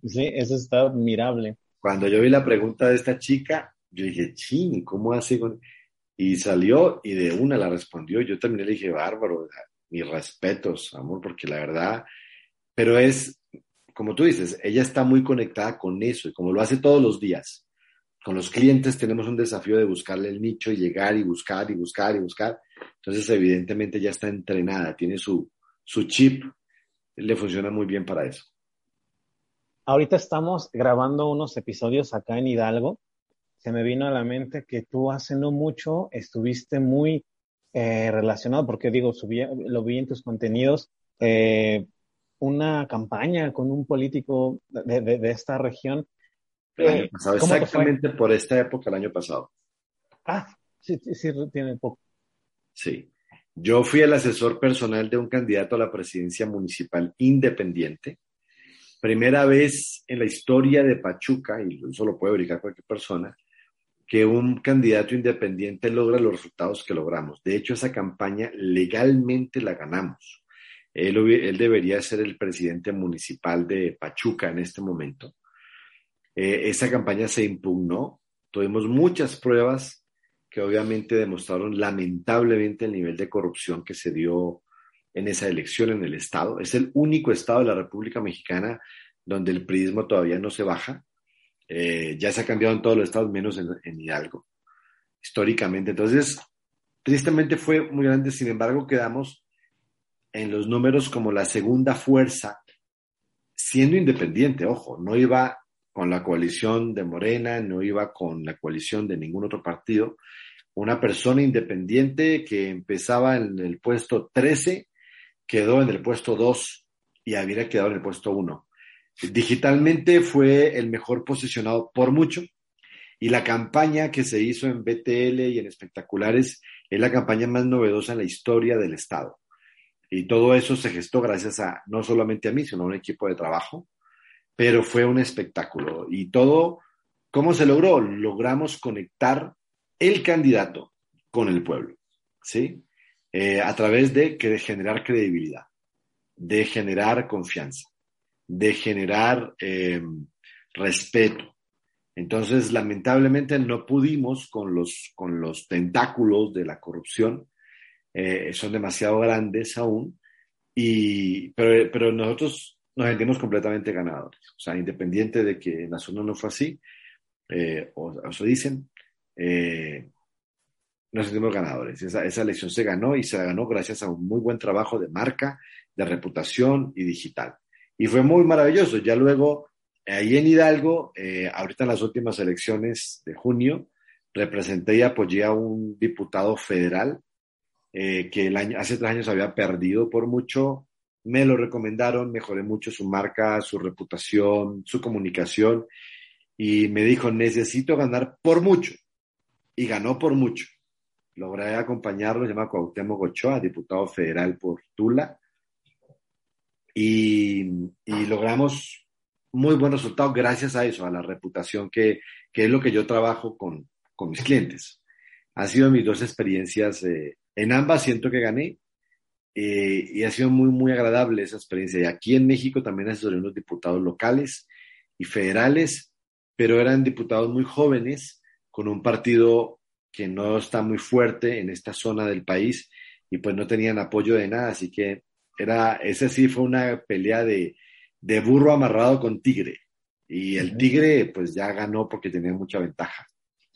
Speaker 1: Sí, eso está admirable.
Speaker 2: Cuando yo vi la pregunta de esta chica, yo dije, ching, ¿cómo hace con...? Y salió y de una la respondió. Yo también le dije, bárbaro, mis respetos, amor, porque la verdad, pero es, como tú dices, ella está muy conectada con eso y como lo hace todos los días. Con los clientes tenemos un desafío de buscarle el nicho y llegar y buscar y buscar y buscar. Entonces, evidentemente ya está entrenada, tiene su, su chip, le funciona muy bien para eso.
Speaker 1: Ahorita estamos grabando unos episodios acá en Hidalgo. Se me vino a la mente que tú hace no mucho estuviste muy eh, relacionado, porque digo, subí, lo vi en tus contenidos, eh, una campaña con un político de, de, de esta región.
Speaker 2: El año pasado, exactamente por esta época, el año pasado.
Speaker 1: Ah, sí, sí, tiene poco.
Speaker 2: Sí. Yo fui el asesor personal de un candidato a la presidencia municipal independiente. Primera vez en la historia de Pachuca, y eso lo puede verificar cualquier persona, que un candidato independiente logra los resultados que logramos. De hecho, esa campaña legalmente la ganamos. Él, debería ser el presidente municipal de Pachuca en este momento. Eh, esa campaña se impugnó, tuvimos muchas pruebas que obviamente demostraron lamentablemente el nivel de corrupción que se dio en esa elección en el Estado. Es el único Estado de la República Mexicana donde el priismo todavía no se baja. Eh, ya se ha cambiado en todos los estados, menos en, en, Hidalgo, históricamente. Entonces, tristemente fue muy grande, sin embargo, quedamos en los números como la segunda fuerza, siendo independiente, ojo, no iba con la coalición de Morena, no iba con la coalición de ningún otro partido. Una persona independiente que empezaba en el puesto 13, quedó en el puesto 2 y había quedado en el puesto 1. Digitalmente fue el mejor posicionado por mucho y la campaña que se hizo en BTL y en espectaculares es la campaña más novedosa en la historia del Estado. Y todo eso se gestó gracias a no solamente a mí, sino a un equipo de trabajo pero fue un espectáculo. Y todo, ¿cómo se logró? Logramos conectar el candidato con el pueblo, ¿sí? Eh, a través de, de generar credibilidad, de generar confianza, de generar eh, respeto. Entonces, lamentablemente no pudimos con los, con los tentáculos de la corrupción, eh, son demasiado grandes aún, y, pero, pero nosotros nos sentimos completamente ganadores. O sea, independiente de que en la zona no fue así, eh, o, o se dicen, nos sentimos ganadores. Esa, esa elección se ganó y se ganó gracias a un muy buen trabajo de marca, de reputación y digital. Y fue muy maravilloso. Ya luego, ahí en Hidalgo, eh, ahorita en las últimas elecciones de junio, representé y apoyé a un diputado federal eh, que el año, hace tres años había perdido por mucho. Me lo recomendaron, mejoré mucho su marca, su reputación, su comunicación y me dijo, necesito ganar por mucho. Y ganó por mucho. Logré acompañarlo, se llama Cuauhtémoc Ochoa, diputado federal por Tula. Y, y logramos muy buenos resultados gracias a eso, a la reputación que, que es lo que yo trabajo con, con mis clientes. Han sido mis dos experiencias. Eh, en ambas siento que gané eh, y ha sido muy, muy agradable esa experiencia. Y aquí en México también asesoré unos diputados locales y federales, pero eran diputados muy jóvenes con un partido que no está muy fuerte en esta zona del país y pues no tenían apoyo de nada, así que era, ese sí fue una pelea de, de burro amarrado con tigre y el tigre pues ya ganó porque tenía mucha ventaja.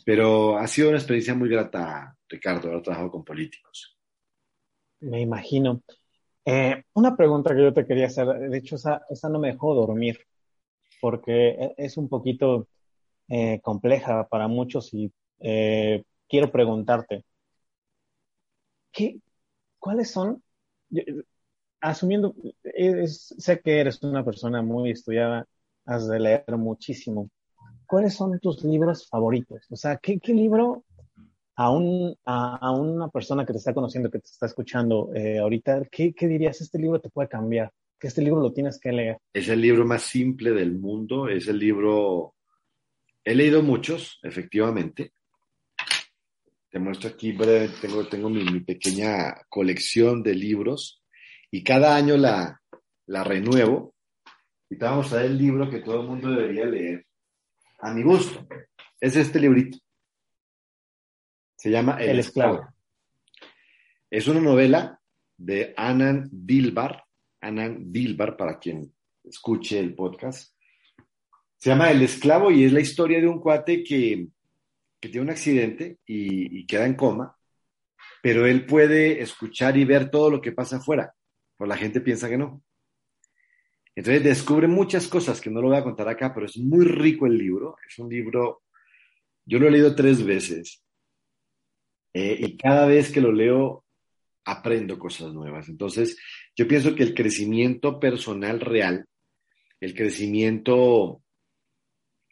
Speaker 2: Pero ha sido una experiencia muy grata, Ricardo, haber trabajado con políticos.
Speaker 1: Me imagino. Eh, una pregunta que yo te quería hacer, de hecho esa, esa no me dejó dormir, porque e, es un poquito eh, compleja para muchos y eh, quiero preguntarte, ¿qué, ¿cuáles son, asumiendo, sé que eres una persona muy estudiada, has de leer muchísimo, ¿cuáles son tus libros favoritos? O sea, ¿qué, qué libro a, un, a, una persona que te está conociendo, que te está escuchando eh, ahorita, ¿qué, ¿qué dirías? Este libro te puede cambiar, que este libro lo tienes que leer.
Speaker 2: Es el libro más simple del mundo, es el libro... He leído muchos, efectivamente, te muestro aquí tengo, tengo mi, pequeña colección de libros y cada año la, la renuevo. Y te vamos a dar el libro que todo el mundo debería leer, a mi gusto. Es este librito. Se llama El, esclavo. Es una novela de Anand Dilbar, Anand Dilbar para quien escuche el podcast. Se llama El esclavo y es la historia de un cuate que que tiene un accidente y, queda en coma, pero él puede escuchar y ver todo lo que pasa afuera, pues la gente piensa que no. Entonces descubre muchas cosas que no lo voy a contar acá, pero es muy rico el libro. Es un libro, yo lo he leído tres veces eh, y cada vez que lo leo aprendo cosas nuevas. Entonces yo pienso que el crecimiento personal real, el crecimiento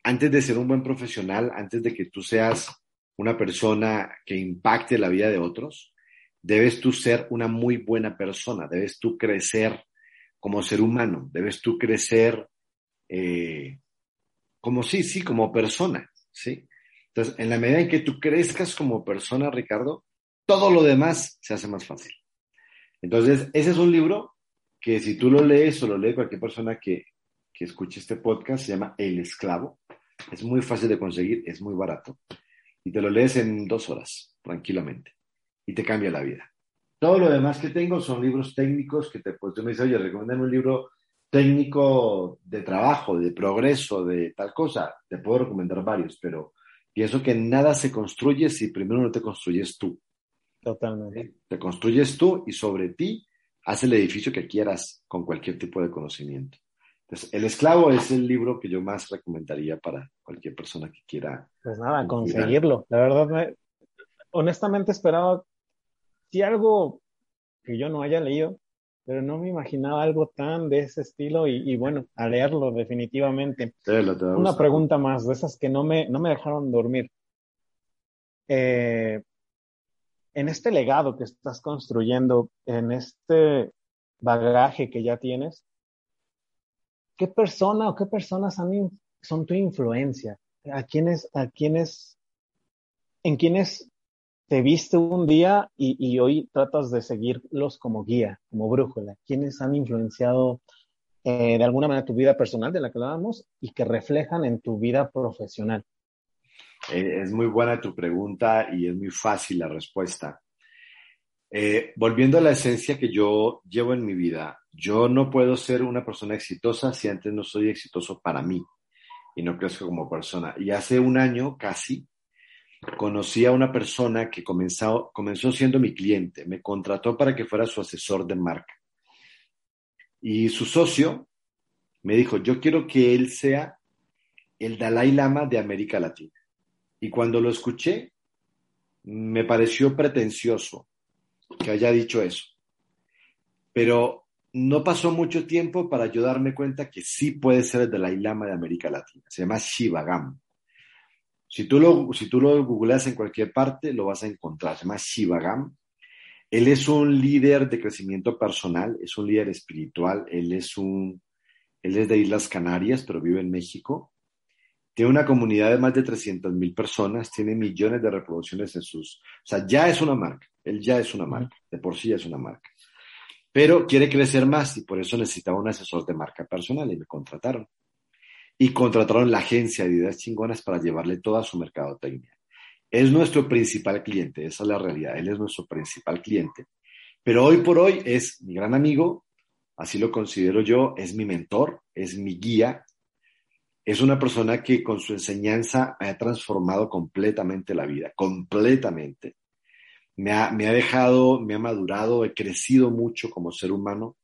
Speaker 2: antes de ser un buen profesional, antes de que tú seas una persona que impacte la vida de otros, debes tú ser una muy buena persona, debes tú crecer como ser humano, debes tú crecer eh, como sí, sí, como persona, ¿sí? Entonces, en la medida en que tú crezcas como persona, Ricardo, todo lo demás se hace más fácil. Entonces, ese es un libro que si tú lo lees o lo lee cualquier persona que, que escuche este podcast, se llama El Esclavo. Es muy fácil de conseguir, es muy barato. Y te lo lees en dos horas, tranquilamente. Y te cambia la vida. Todo lo demás que tengo son libros técnicos que te, pues tú me dices, oye, recomiéndame un libro técnico de trabajo, de progreso, de tal cosa. Te puedo recomendar varios, pero pienso que nada se construye si primero no te construyes tú.
Speaker 1: Totalmente.
Speaker 2: Te construyes tú y sobre ti haz el edificio que quieras con cualquier tipo de conocimiento. El esclavo es el libro que yo más recomendaría para cualquier persona que quiera.
Speaker 1: Pues nada, conseguirlo. La verdad, honestamente esperaba, si algo que yo no haya leído, pero no me imaginaba algo tan de ese estilo y, bueno, a leerlo definitivamente. Una pregunta más, de esas que no me, no me dejaron dormir. Eh, en este legado que estás construyendo, en este bagaje que ya tienes, ¿qué persona o qué personas son tu influencia? ¿A quiénes, a quiénes, en quiénes te viste un día y, hoy tratas de seguirlos como guía, como brújula? ¿Quiénes han influenciado eh, de alguna manera tu vida personal de la que hablábamos y que reflejan en tu vida profesional?
Speaker 2: Eh, es muy buena tu pregunta y es muy fácil la respuesta. Eh, volviendo a la esencia que yo llevo en mi vida, yo no puedo ser una persona exitosa si antes no soy exitoso para mí y no crezco como persona. Y hace un año casi conocí a una persona que comenzó, comenzó siendo mi cliente, me contrató para que fuera su asesor de marca. Y su socio me dijo, yo quiero que él sea el Dalai Lama de América Latina. Y cuando lo escuché, me pareció pretencioso que haya dicho eso. Pero no pasó mucho tiempo para yo darme cuenta que sí puede ser el Dalai Lama de América Latina. Se llama Shivagam. Si tú lo, si tú lo googleas en cualquier parte, lo vas a encontrar. Se llama Shivagam. Él es un líder de crecimiento personal, es un líder espiritual, él es un, él es de Islas Canarias, pero vive en México. Tiene una comunidad de más de 300 mil personas, tiene millones de reproducciones en sus... O sea, ya es una marca, él ya es una marca, de por sí ya es una marca. Pero quiere crecer más y por eso necesitaba un asesor de marca personal y me contrataron. Y contrataron la agencia de ideas chingonas para llevarle toda su mercadotecnia. Es nuestro principal cliente, esa es la realidad, él es nuestro principal cliente. Pero hoy por hoy es mi gran amigo, así lo considero yo, es mi mentor, es mi guía, es una persona que con su enseñanza ha transformado completamente la vida, completamente. Me ha, me ha dejado, me ha madurado, he crecido mucho como ser humano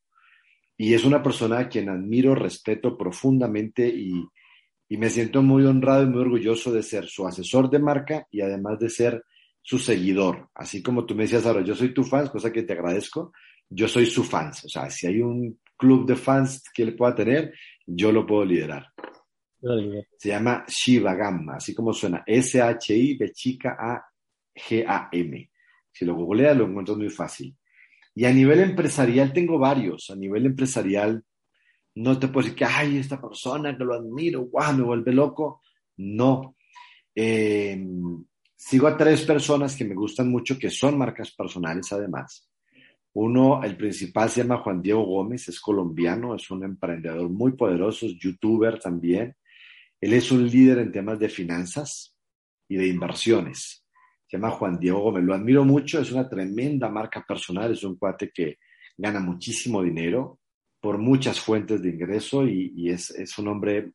Speaker 2: y es una persona a quien admiro, respeto profundamente y, y me siento muy honrado y muy orgulloso de ser su asesor de marca y además de ser su seguidor. Así como tú me decías ahora, yo soy tu fan, cosa que te agradezco, yo soy su fan. O sea, si hay un club de fans que él pueda tener, yo lo puedo liderar. Se llama Shiva Gamma, así como suena. S-H-I de chica A-G-A-M. Si lo googleas, lo encuentras muy fácil. Y a nivel empresarial tengo varios. A nivel empresarial, no te puedo decir que, ay, esta persona que lo admiro, guau, me vuelve loco. No. Eh, sigo a tres personas que me gustan mucho, que son marcas personales además. Uno, el principal se llama Juan Diego Gómez, es colombiano, es un emprendedor muy poderoso, es youtuber también. Él es un líder en temas de finanzas y de inversiones. Se llama Juan Diego Gómez. Lo admiro mucho, es una tremenda marca personal, es un cuate que gana muchísimo dinero por muchas fuentes de ingreso y, es, un hombre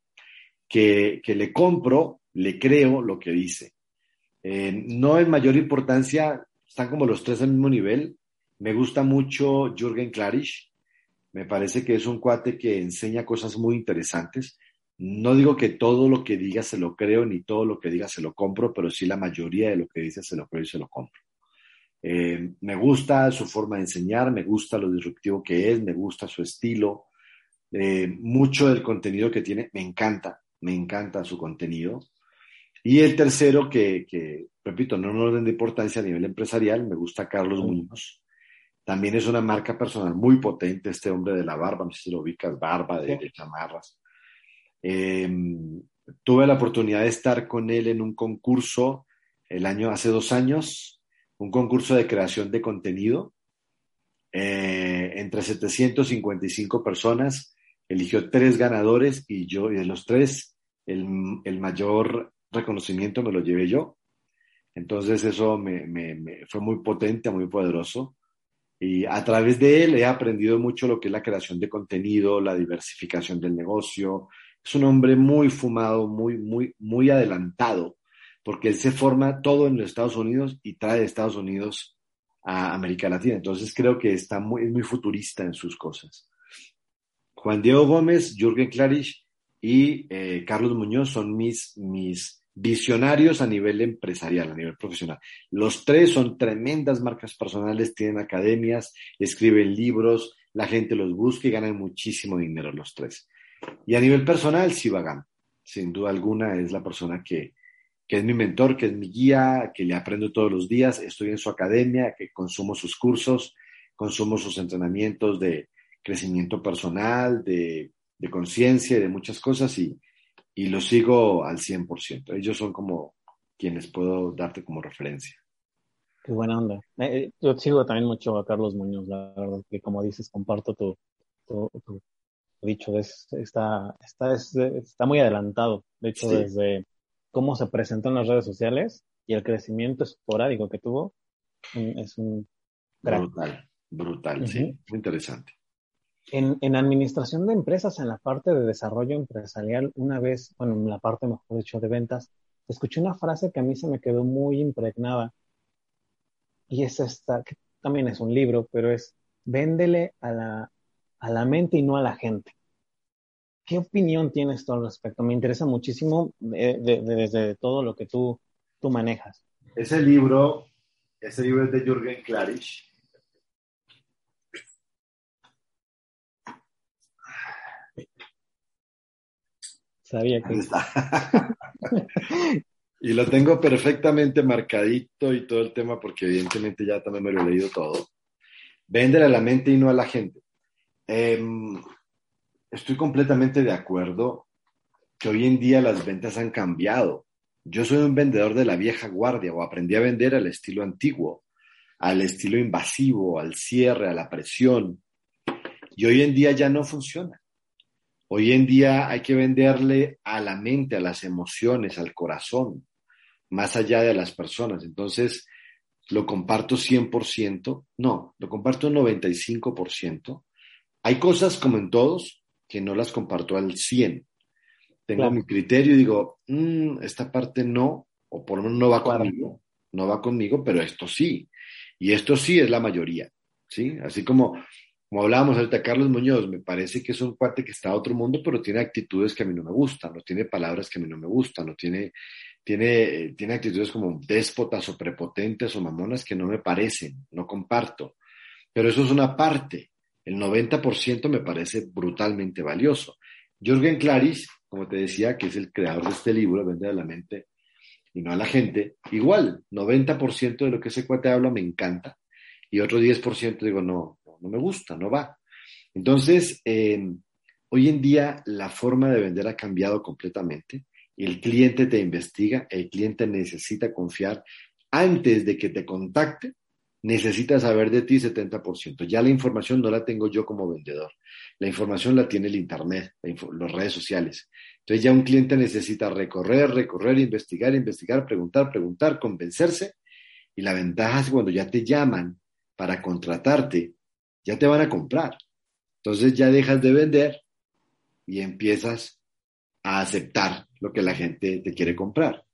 Speaker 2: que, le compro, le creo lo que dice. Eh, no en mayor importancia, están como los tres al mismo nivel. Me gusta mucho Jürgen Klarisch. Me parece que es un cuate que enseña cosas muy interesantes. No digo que todo lo que diga se lo creo, ni todo lo que diga se lo compro, pero sí la mayoría de lo que dice se lo creo y se lo compro. Eh, me gusta su forma de enseñar, me gusta lo disruptivo que es, me gusta su estilo. Eh, mucho del contenido que tiene me encanta, me encanta su contenido. Y el tercero, que, repito, no en orden de importancia a nivel empresarial, me gusta Carlos Muñoz. También es una marca personal muy potente, este hombre de la barba, no sé si lo ubicas, barba de, de chamarras. Em, tuve la oportunidad de estar con él en un concurso el año, hace dos años, un concurso de creación de contenido. Eh, entre 755 personas, eligió tres ganadores y yo, y de los tres, el, el mayor reconocimiento me lo llevé yo. Entonces eso me, me, fue muy potente, muy poderoso. Y a través de él he aprendido mucho lo que es la creación de contenido, la diversificación del negocio, es un hombre muy fumado, muy, muy, muy adelantado, porque él se forma todo en los Estados Unidos y trae Estados Unidos a América Latina. Entonces creo que está muy, muy futurista en sus cosas. Juan Diego Gómez, Jürgen Klarisch y eh, Carlos Muñoz son mis, mis visionarios a nivel empresarial, a nivel profesional. Los tres son tremendas marcas personales, tienen academias, escriben libros, la gente los busca y ganan muchísimo dinero los tres. Y a nivel personal, Sivagam, sin duda alguna, es la persona que, que es mi mentor, que es mi guía, que le aprendo todos los días, estoy en su academia, que consumo sus cursos, consumo sus entrenamientos de crecimiento personal, de, de conciencia y de muchas cosas y, y lo sigo al 100%. Ellos son como quienes puedo darte como referencia.
Speaker 1: Qué buena onda. Eh, eh, yo sigo también mucho a Carlos Muñoz, la verdad, que como dices, comparto tu, dicho, es, está, está, está muy adelantado. De hecho, desde cómo se presentó en las redes sociales y el crecimiento esporádico que tuvo, mm, es un...
Speaker 2: Brutal, brutal, sí, muy interesante.
Speaker 1: En, en, administración de empresas, en la parte de desarrollo empresarial, una vez, bueno, en la parte, mejor dicho, de ventas, escuché una frase que a mí se me quedó muy impregnada. Y es esta, que también es un libro, pero es, véndele a la, a la mente y no a la gente. ¿Qué opinión tienes tú al respecto? Me interesa muchísimo desde todo lo que tú, tú manejas.
Speaker 2: Ese libro, ese libro es de Jürgen Klarich.
Speaker 1: Sabía que...
Speaker 2: está. y lo tengo perfectamente marcadito y todo el tema porque evidentemente ya también me lo he leído todo. Vender a la mente y no a la gente. Em, estoy completamente de acuerdo que hoy en día las ventas han cambiado. Yo soy un vendedor de la vieja guardia o aprendí a vender al estilo antiguo, al estilo invasivo, al cierre, a la presión. Y hoy en día ya no funciona. Hoy en día hay que venderle a la mente, a las emociones, al corazón, más allá de las personas. Entonces, lo comparto 100%, no, lo comparto 95%. Hay cosas como en todos que no las comparto al 100. Tengo mi criterio y digo, mm, esta parte no, o por lo menos no va conmigo, no va conmigo, pero esto sí. Y esto sí es la mayoría, ¿sí? Así como como hablábamos ahorita, Carlos Muñoz, me parece que es un cuate que está a otro mundo, pero tiene actitudes que a mí no me gustan, no tiene palabras que a mí no me gustan, no tiene, tiene, tiene actitudes como déspotas o prepotentes o mamonas que no me parecen, no comparto. Pero eso es una parte. El 90% me parece brutalmente valioso. Jürgen Klaris, como te decía, que es el creador de este libro, Vende a la mente y no a la gente, igual, 90% de lo que ese cuate habla me encanta y otro 10% digo, no, no me gusta, no va. Entonces, em, hoy en día la forma de vender ha cambiado completamente. El cliente te investiga, el cliente necesita confiar. Antes de que te contacte, necesita saber de ti 70%. Ya la información no la tengo yo como vendedor. La información la tiene el Internet, las redes sociales. Entonces ya un cliente necesita recorrer, recorrer, investigar, investigar, preguntar, preguntar, convencerse. Y la ventaja es cuando ya te llaman para contratarte, ya te van a comprar. Entonces ya dejas de vender y empiezas a aceptar lo que la gente te quiere comprar.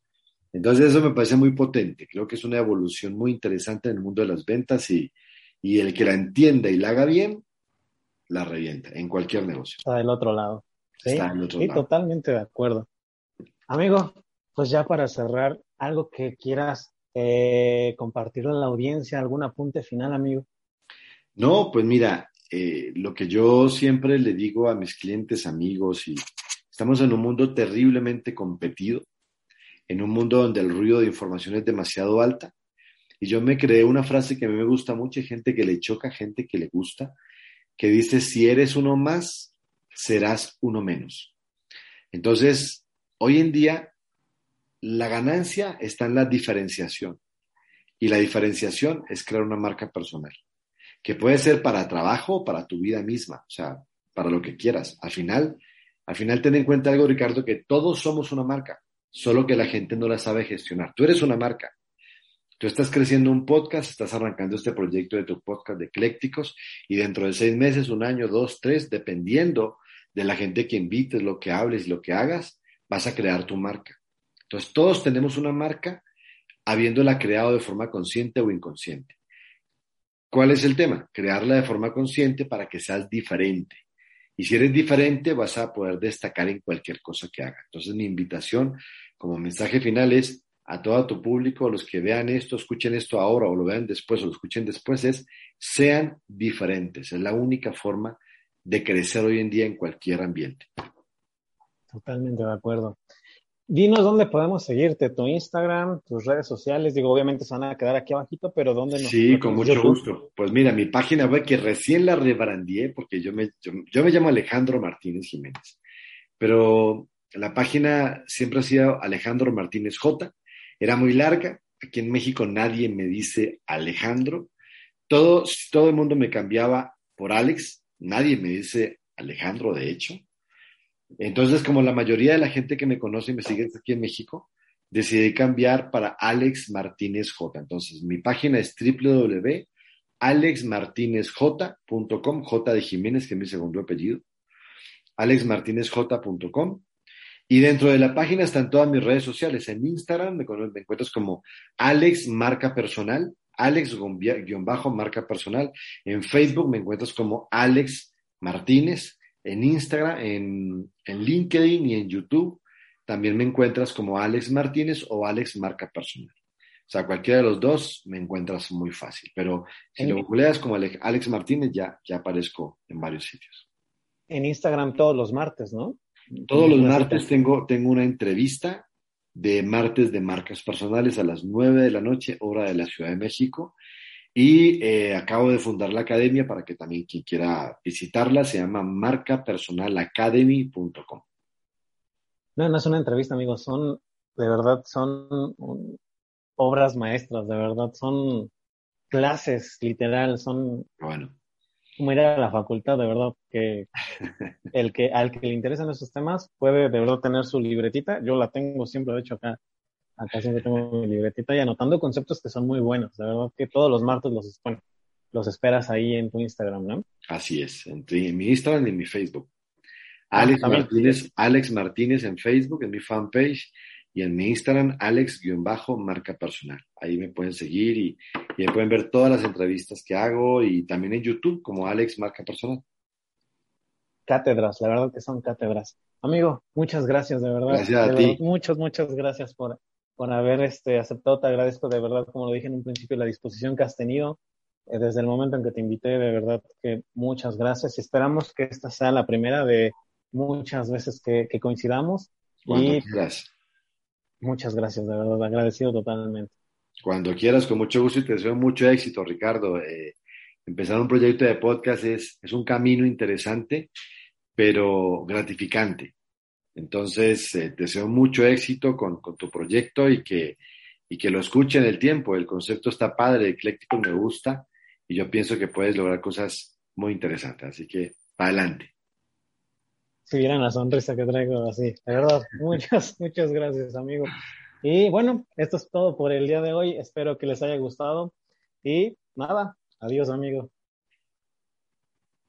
Speaker 2: Entonces eso me parece muy potente. Creo que es una evolución muy interesante en el mundo de las ventas y, el que la entienda y la haga bien, la revienta en cualquier negocio.
Speaker 1: Está del otro lado. Sí, Está del otro lado. totalmente de acuerdo. Amigo, pues ya para cerrar, algo que quieras eh, compartir con la audiencia, algún apunte final, amigo.
Speaker 2: No, pues mira, eh, lo que yo siempre le digo a mis clientes, amigos, y estamos en un mundo terriblemente competido, en un mundo donde el ruido de información es demasiado alta. Y yo me creé una frase que a mí me gusta mucho, hay gente que le choca, gente que le gusta, que dice, si eres uno más, serás uno menos. Entonces, hoy en día, la ganancia está en la diferenciación. Y la diferenciación es crear una marca personal que puede ser para trabajo o para tu vida misma, o sea, para lo que quieras. Al final, al final ten en cuenta algo, Ricardo, que todos somos una marca, solo que la gente no la sabe gestionar. Tú eres una marca. Tú estás creciendo un podcast, estás arrancando este proyecto de tu podcast de eclécticos y dentro de seis meses, un año, dos, tres, dependiendo de la gente que invites, lo que hables lo que hagas, vas a crear tu marca. Entonces, todos tenemos una marca habiéndola creado de forma consciente o inconsciente. ¿Cuál es el tema? Crearla de forma consciente para que seas diferente. Y si eres diferente, vas a poder destacar en cualquier cosa que haga. Entonces, mi invitación como mensaje final es a todo tu público, a los que vean esto, escuchen esto ahora o lo vean después o lo escuchen después, es sean diferentes. Es la única forma de crecer hoy en día en cualquier ambiente.
Speaker 1: Totalmente de acuerdo. Dinos dónde podemos seguirte, tu Instagram, tus redes sociales. Digo, obviamente se van a quedar aquí abajito, pero ¿dónde nos
Speaker 2: Sí, con mucho gusto. Pues mira, mi página web que recién la rebrandié porque yo me, yo, me llamo Alejandro Martínez Jiménez, pero la página siempre ha sido Alejandro Martínez J. Era muy larga. Aquí en México nadie me dice Alejandro. Todo, todo el mundo me cambiaba por Alex. Nadie me dice Alejandro, de hecho. Entonces, como la mayoría de la gente que me conoce y me sigue aquí en México, decidí cambiar para Alex Martínez J. Entonces, mi página es www.alexmartinezj.com, J de Jiménez, que es mi segundo apellido, alexmartinezj.com. Y dentro de la página están todas mis redes sociales. En Instagram me, me encuentras como Alex Marca Personal, Alex-marca personal. En Facebook me encuentras como Alex Martínez. En Instagram, en, en LinkedIn y en YouTube también me encuentras como Alex Martínez o Alex Marca Personal. O sea, cualquiera de los dos me encuentras muy fácil. Pero si lo googleas como Alex Martínez, ya, ya aparezco en varios sitios.
Speaker 1: En Instagram todos los martes, ¿no?
Speaker 2: Todos los martes tengo, tengo una entrevista de martes de marcas personales a las 9 de la noche, hora de la Ciudad de México. Y eh, acabo de fundar la academia para que también quien quiera visitarla, se llama marcapersonalacademy.com.
Speaker 1: No, no es una entrevista, amigos, son, de verdad, son obras maestras, de verdad, son clases, literal, son
Speaker 2: bueno.
Speaker 1: como ir a la facultad, de verdad, que el que al que le interesan esos temas puede de verdad tener su libretita, yo la tengo siempre, de hecho acá, acá siempre tengo mi libretita y anotando conceptos que son muy buenos, de verdad que todos los martes los, los esperas ahí en tu Instagram, ¿no?
Speaker 2: Así es, en, en mi Instagram y en mi Facebook. Ah, Alex Martínez, Alex Martínez en Facebook, en mi fanpage, y en mi Instagram, Alex-marca personal. Ahí me pueden seguir y, y pueden ver todas las entrevistas que hago y también en YouTube como Alex Marca Personal.
Speaker 1: Cátedras, la verdad que son cátedras. Amigo, muchas gracias, de verdad.
Speaker 2: Gracias a ti.
Speaker 1: muchas, muchas gracias por, por haber este, aceptado. Te agradezco de verdad, como lo dije en un principio, la disposición que has tenido eh, desde el momento en que te invité. De verdad que muchas gracias y esperamos que esta sea la primera de muchas veces que, coincidamos.
Speaker 2: y gracias.
Speaker 1: Muchas gracias, de verdad, agradecido totalmente.
Speaker 2: Cuando quieras, con mucho gusto y te deseo mucho éxito, Ricardo. Eh, empezar un proyecto de podcast es, es un camino interesante, pero gratificante. Entonces, eh, deseo mucho éxito con, con, tu proyecto y que, y que lo escuche en el tiempo. El concepto está padre, ecléctico me gusta y yo pienso que puedes lograr cosas muy interesantes. Así que, adelante
Speaker 1: si vieran la sonrisa que traigo así. De verdad, muchas, muchas gracias, amigo. Y bueno, esto es todo por el día de hoy. Espero que les haya gustado. Y nada, adiós, amigo.